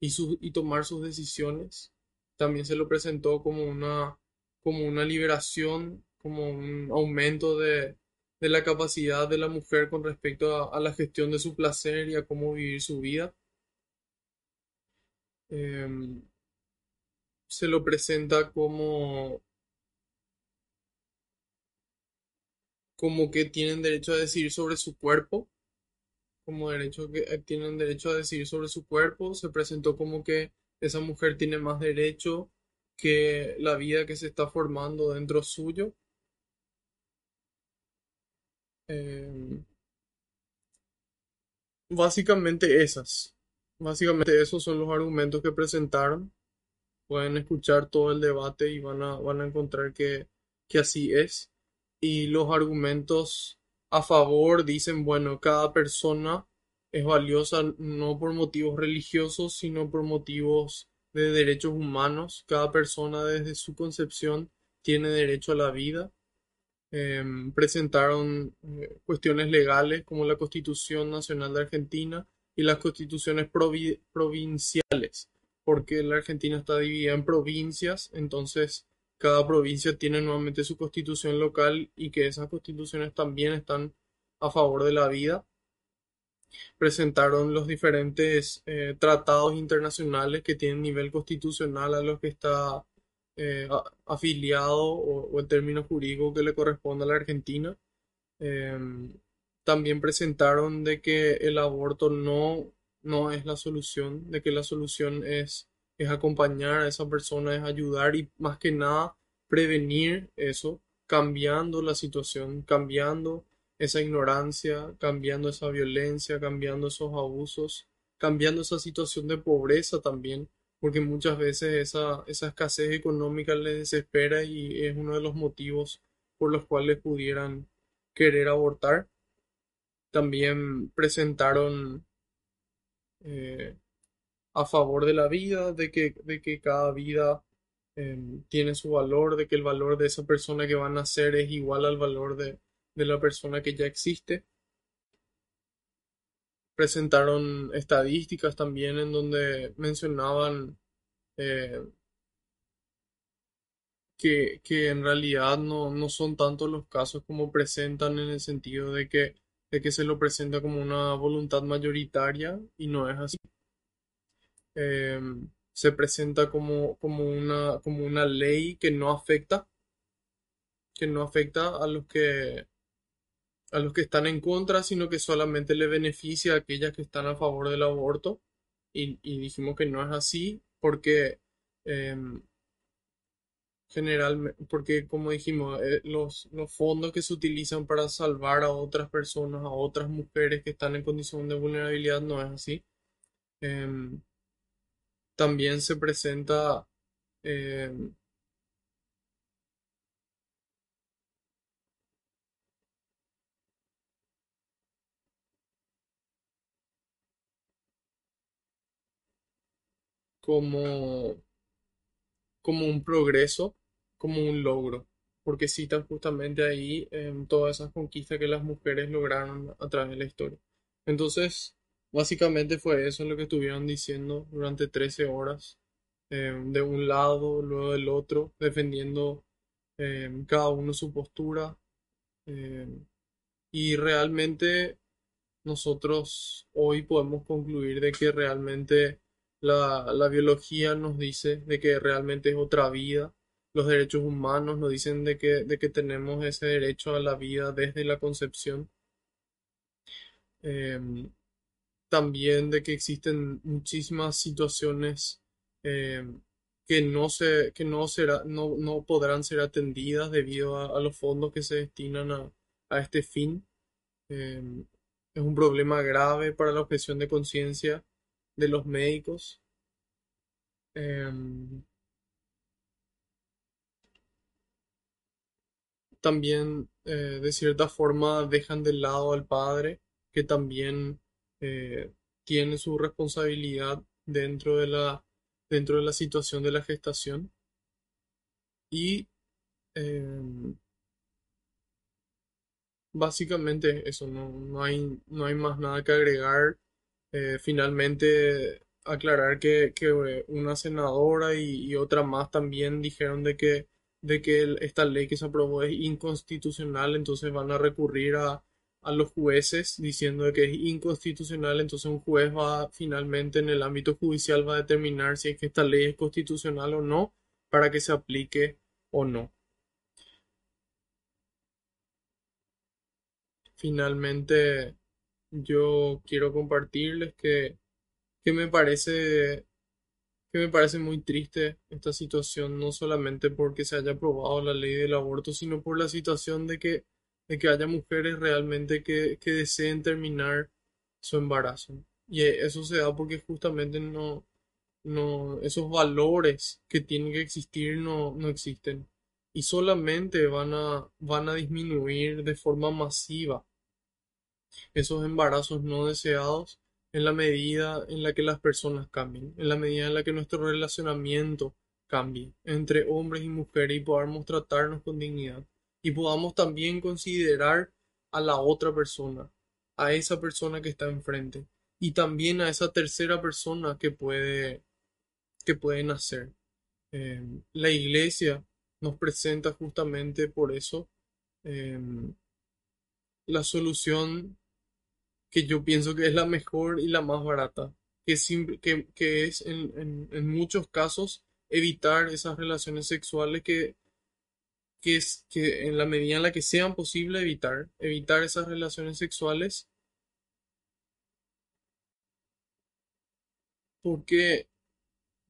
A: y tomar sus decisiones. También se lo presentó como una como una liberación, como un aumento de de la capacidad de la mujer con respecto a, a la gestión de su placer y a cómo vivir su vida. Em, se lo presenta como, como que tienen derecho a decidir sobre su cuerpo, como derecho que eh, tienen derecho a decidir sobre su cuerpo. Se presentó como que esa mujer tiene más derecho que la vida que se está formando dentro suyo. Em, básicamente esas. Básicamente esos son los argumentos que presentaron. Pueden escuchar todo el debate y van a, van a encontrar que, que así es. Y los argumentos a favor dicen, bueno, cada persona es valiosa no por motivos religiosos, sino por motivos de derechos humanos. Cada persona desde su concepción tiene derecho a la vida. Em, presentaron eh, cuestiones legales como la Constitución Nacional de Argentina y las constituciones provinciales porque la Argentina está dividida en provincias, entonces cada provincia tiene nuevamente su constitución local y que esas constituciones también están a favor de la vida. Presentaron los diferentes eh, tratados internacionales que tienen nivel constitucional a los que está eh, afiliado o, el término jurídico que le corresponde a la Argentina. Em, también presentaron de que el aborto no, no es la solución, de que la solución es, es acompañar a esa persona, es ayudar y más que nada prevenir eso, cambiando la situación, cambiando esa ignorancia, cambiando esa violencia, cambiando esos abusos, cambiando esa situación de pobreza también, porque muchas veces esa, escasez económica les desespera y es uno de los motivos por los cuales pudieran querer abortar. También presentaron eh, a favor de la vida, de que, de que cada vida em, tiene su valor, de que el valor de esa persona que va a nacer es igual al valor de, de la persona que ya existe. Presentaron estadísticas también en donde mencionaban eh, que, que, en realidad no, no, son tantos los casos como presentan en el sentido de que, de que se lo presenta como una voluntad mayoritaria y no es así. Em, se presenta como, como, una, como una ley que no afecta, que no afecta a los que, a los que están en contra, sino que solamente le beneficia a aquellas que están a favor del aborto. Y, dijimos que no es así porque em, generalmente, porque como dijimos, eh, los, los fondos que se utilizan para salvar a otras personas, a otras mujeres que están en condición de vulnerabilidad, no es así. Em, también se presenta em, como, como un progreso, como un logro, porque citan justamente ahí en todas esas conquistas que las mujeres lograron a través de la historia. Entonces, básicamente fue eso lo que estuvieron diciendo durante 13 horas, eh, de un lado, luego del otro, defendiendo eh, cada uno su postura. Eh, y realmente nosotros hoy podemos concluir de que realmente la, la biología nos dice de que realmente es otra vida. Los derechos humanos nos dicen de que, de que tenemos ese derecho a la vida desde la concepción. Em, también de que existen muchísimas situaciones em, que no se, que no será, no, no podrán ser atendidas debido a, los fondos que se destinan a, a este fin. Em, es un problema grave para la objeción de conciencia de los médicos. Em, también eh, de cierta forma dejan de lado al padre, que también eh, tiene su responsabilidad dentro de la, dentro de la situación de la gestación. Y em, básicamente eso, no, no, hay, no hay más nada que agregar. Eh, finalmente aclarar que, que una senadora y, otra más también dijeron de que, de que esta ley que se aprobó es inconstitucional, entonces van a recurrir a, a los jueces diciendo que es inconstitucional, entonces un juez va finalmente en el ámbito judicial va a determinar si es que esta ley es constitucional o no para que se aplique o no. Finalmente, yo quiero compartirles que, que me parece que me parece muy triste esta situación, no solamente porque se haya aprobado la ley del aborto, sino por la situación de que, de que haya mujeres realmente que, que deseen terminar su embarazo. Y eso se da porque justamente no, no, esos valores que tienen que existir no, no existen. Y solamente van a, van a disminuir de forma masiva esos embarazos no deseados en la medida en la que las personas cambien, en la medida en la que nuestro relacionamiento cambie entre hombres y mujeres y podamos tratarnos con dignidad y podamos también considerar a la otra persona, a esa persona que está enfrente y también a esa tercera persona que puede que puede nacer. Eh, la iglesia nos presenta justamente por eso em, la solución que yo pienso que es la mejor y la más barata, que, que, es en, muchos casos evitar esas relaciones sexuales que, que es que en la medida en la que sean posible evitar, evitar esas relaciones sexuales porque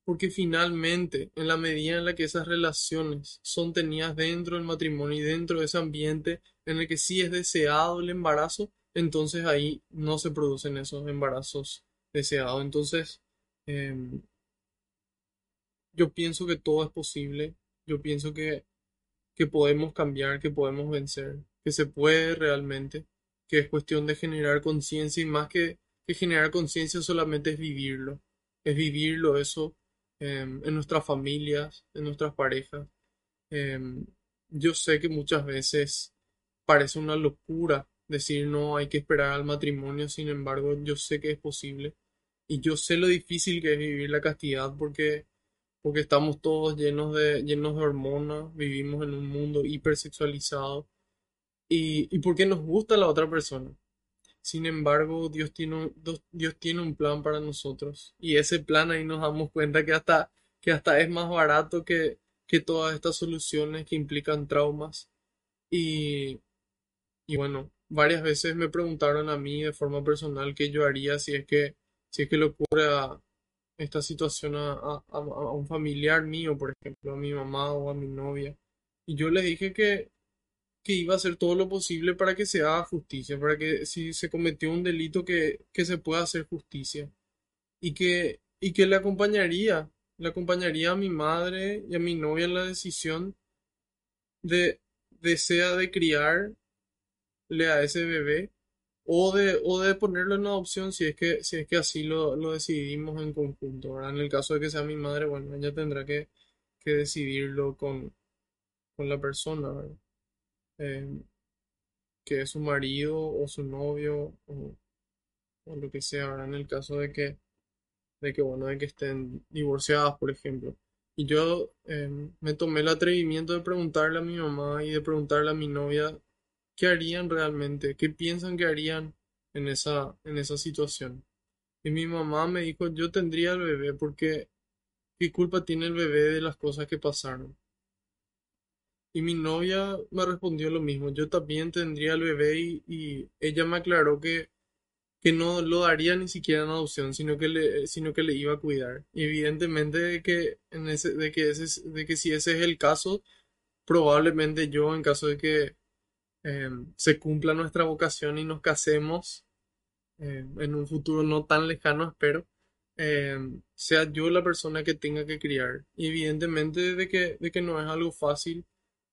A: porque finalmente, en la medida en la que esas relaciones son tenidas dentro del matrimonio y dentro de ese ambiente en el que sí es deseado el embarazo, entonces ahí no se producen esos embarazos deseados. Entonces, em, yo pienso que todo es posible, yo pienso que, que podemos cambiar, que podemos vencer, que se puede realmente, que es cuestión de generar conciencia y más que, que generar conciencia solamente es vivirlo, es vivirlo eso Em, en nuestras familias, en nuestras parejas. Em, yo sé que muchas veces parece una locura decir no hay que esperar al matrimonio, sin embargo yo sé que es posible y yo sé lo difícil que es vivir la castidad porque porque estamos todos llenos de llenos de hormonas, vivimos en un mundo hipersexualizado y, y porque nos gusta la otra persona. Sin embargo, Dios tiene, Dios tiene un plan para nosotros y ese plan ahí nos damos cuenta que hasta, que hasta es más barato que, que todas estas soluciones que implican traumas. Y, y bueno, varias veces me preguntaron a mí de forma personal qué yo haría si es que, si es que le ocurre a esta situación a, a, a un familiar mío, por ejemplo, a mi mamá o a mi novia. Y yo les dije que, que iba a hacer todo lo posible para que se haga justicia, para que si se cometió un delito que, que se pueda hacer justicia y que, y que le acompañaría, le acompañaría a mi madre y a mi novia en la decisión de, de sea de criarle a ese bebé o de, o de ponerlo en adopción si es que, si es que así lo, lo decidimos en conjunto. En el caso de que sea mi madre, bueno, ella tendrá que, que decidirlo con, con la persona, ¿verdad? eh, que es su marido o su novio o, lo que sea, ahora en el caso de que, de que, bueno, de que estén divorciadas, por ejemplo. Y yo em, me tomé el atrevimiento de preguntarle a mi mamá y de preguntarle a mi novia qué harían realmente, qué piensan que harían en esa, en esa situación. Y mi mamá me dijo, yo tendría el bebé porque ¿qué culpa tiene el bebé de las cosas que pasaron? Y mi novia me respondió lo mismo. Yo también tendría el bebé y, ella me aclaró que, que no lo daría ni siquiera en adopción, sino que le, sino que le iba a cuidar. Y evidentemente de que, en ese, de que, ese, de que si ese es el caso, probablemente yo, en caso de que em, se cumpla nuestra vocación y nos casemos em, en un futuro no tan lejano, espero, em, sea yo la persona que tenga que criar. Y evidentemente de que, de que no es algo fácil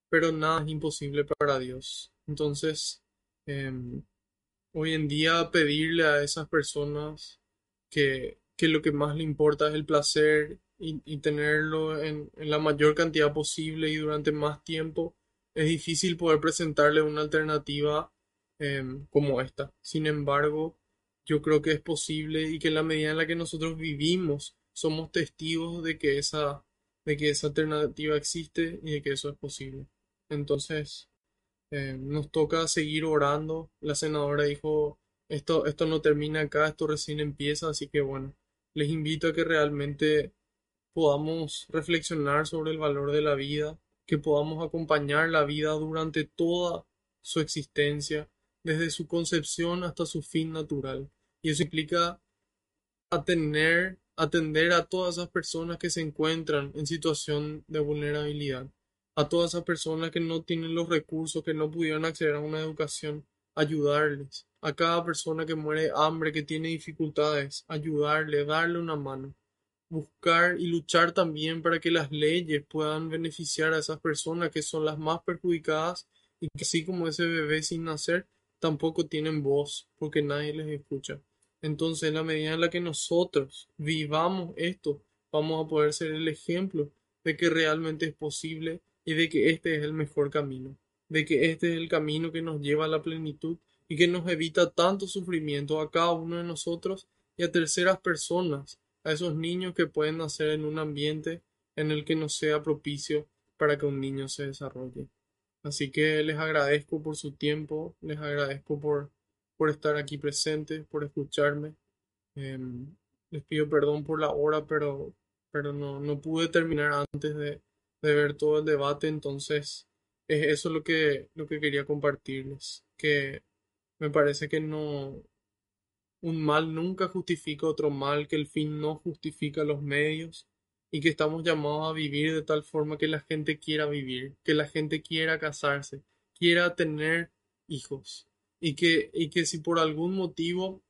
A: pero nada es imposible para Dios. Entonces, hoy en día pedirle a esas personas que, que, lo que más le importa es el placer y, tenerlo en, la mayor cantidad posible y durante más tiempo, es difícil poder presentarle una alternativa em, como esta. Sin embargo, yo creo que es posible y que en la medida en la que nosotros vivimos, somos testigos de que esa, de que esa alternativa existe y de que eso es posible. Entonces, eh, nos toca seguir orando. La senadora dijo, esto, esto no termina acá, esto recién empieza, así que bueno, les invito a que realmente podamos reflexionar sobre el valor de la vida, que podamos acompañar la vida durante toda su existencia, desde su concepción hasta su fin natural. Y eso implica atender, atender a todas esas personas que se encuentran en situación de vulnerabilidad a todas esas personas que no tienen los recursos, que no pudieron acceder a una educación, ayudarles. A cada persona que muere de hambre, que tiene dificultades, ayudarle, darle una mano. Buscar y luchar también para que las leyes puedan beneficiar a esas personas que son las más perjudicadas y que así como ese bebé sin nacer, tampoco tienen voz porque nadie les escucha. Entonces, en la medida en la que nosotros vivamos esto, vamos a poder ser el ejemplo de que realmente es posible y de que este es el mejor camino, de que este es el camino que nos lleva a la plenitud y que nos evita tanto sufrimiento a cada uno de nosotros y a terceras personas, a esos niños que pueden nacer en un ambiente en el que no sea propicio para que un niño se desarrolle. Así que les agradezco por su tiempo, les agradezco por, por estar aquí presentes, por escucharme. Em, les pido perdón por la hora, pero, pero no, no pude terminar antes de, de ver todo el debate, entonces es eso lo que, lo que quería compartirles, que me parece que no, un mal nunca justifica otro mal, que el fin no justifica los medios y que estamos llamados a vivir de tal forma que la gente quiera vivir, que la gente quiera casarse, quiera tener hijos y que, y que si por algún motivo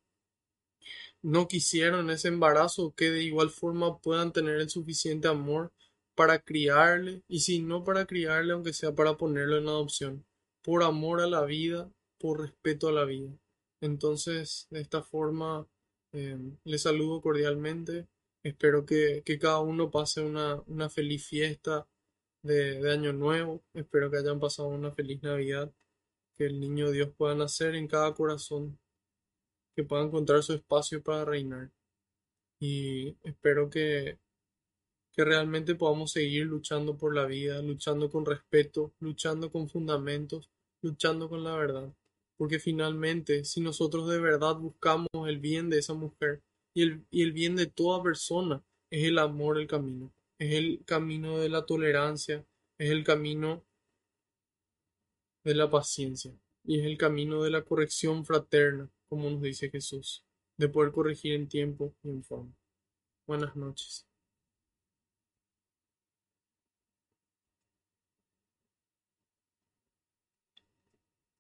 A: no quisieron ese embarazo, que de igual forma puedan tener el suficiente amor para criarle y si no para criarle, aunque sea para ponerlo en adopción, por amor a la vida, por respeto a la vida. Entonces, de esta forma, eh, les saludo cordialmente. Espero que, cada uno pase una, feliz fiesta de, Año Nuevo. Espero que hayan pasado una feliz Navidad. Que el niño Dios pueda nacer en cada corazón. Que pueda encontrar su espacio para reinar. Y espero que realmente podamos seguir luchando por la vida, luchando con respeto, luchando con fundamentos, luchando con la verdad. Porque finalmente, si nosotros de verdad buscamos el bien de esa mujer, y el, bien de toda persona es el amor el camino, es el camino de la tolerancia, es el camino de la paciencia y es el camino de la corrección fraterna, como nos dice Jesús, de poder corregir en tiempo y en forma. Buenas noches.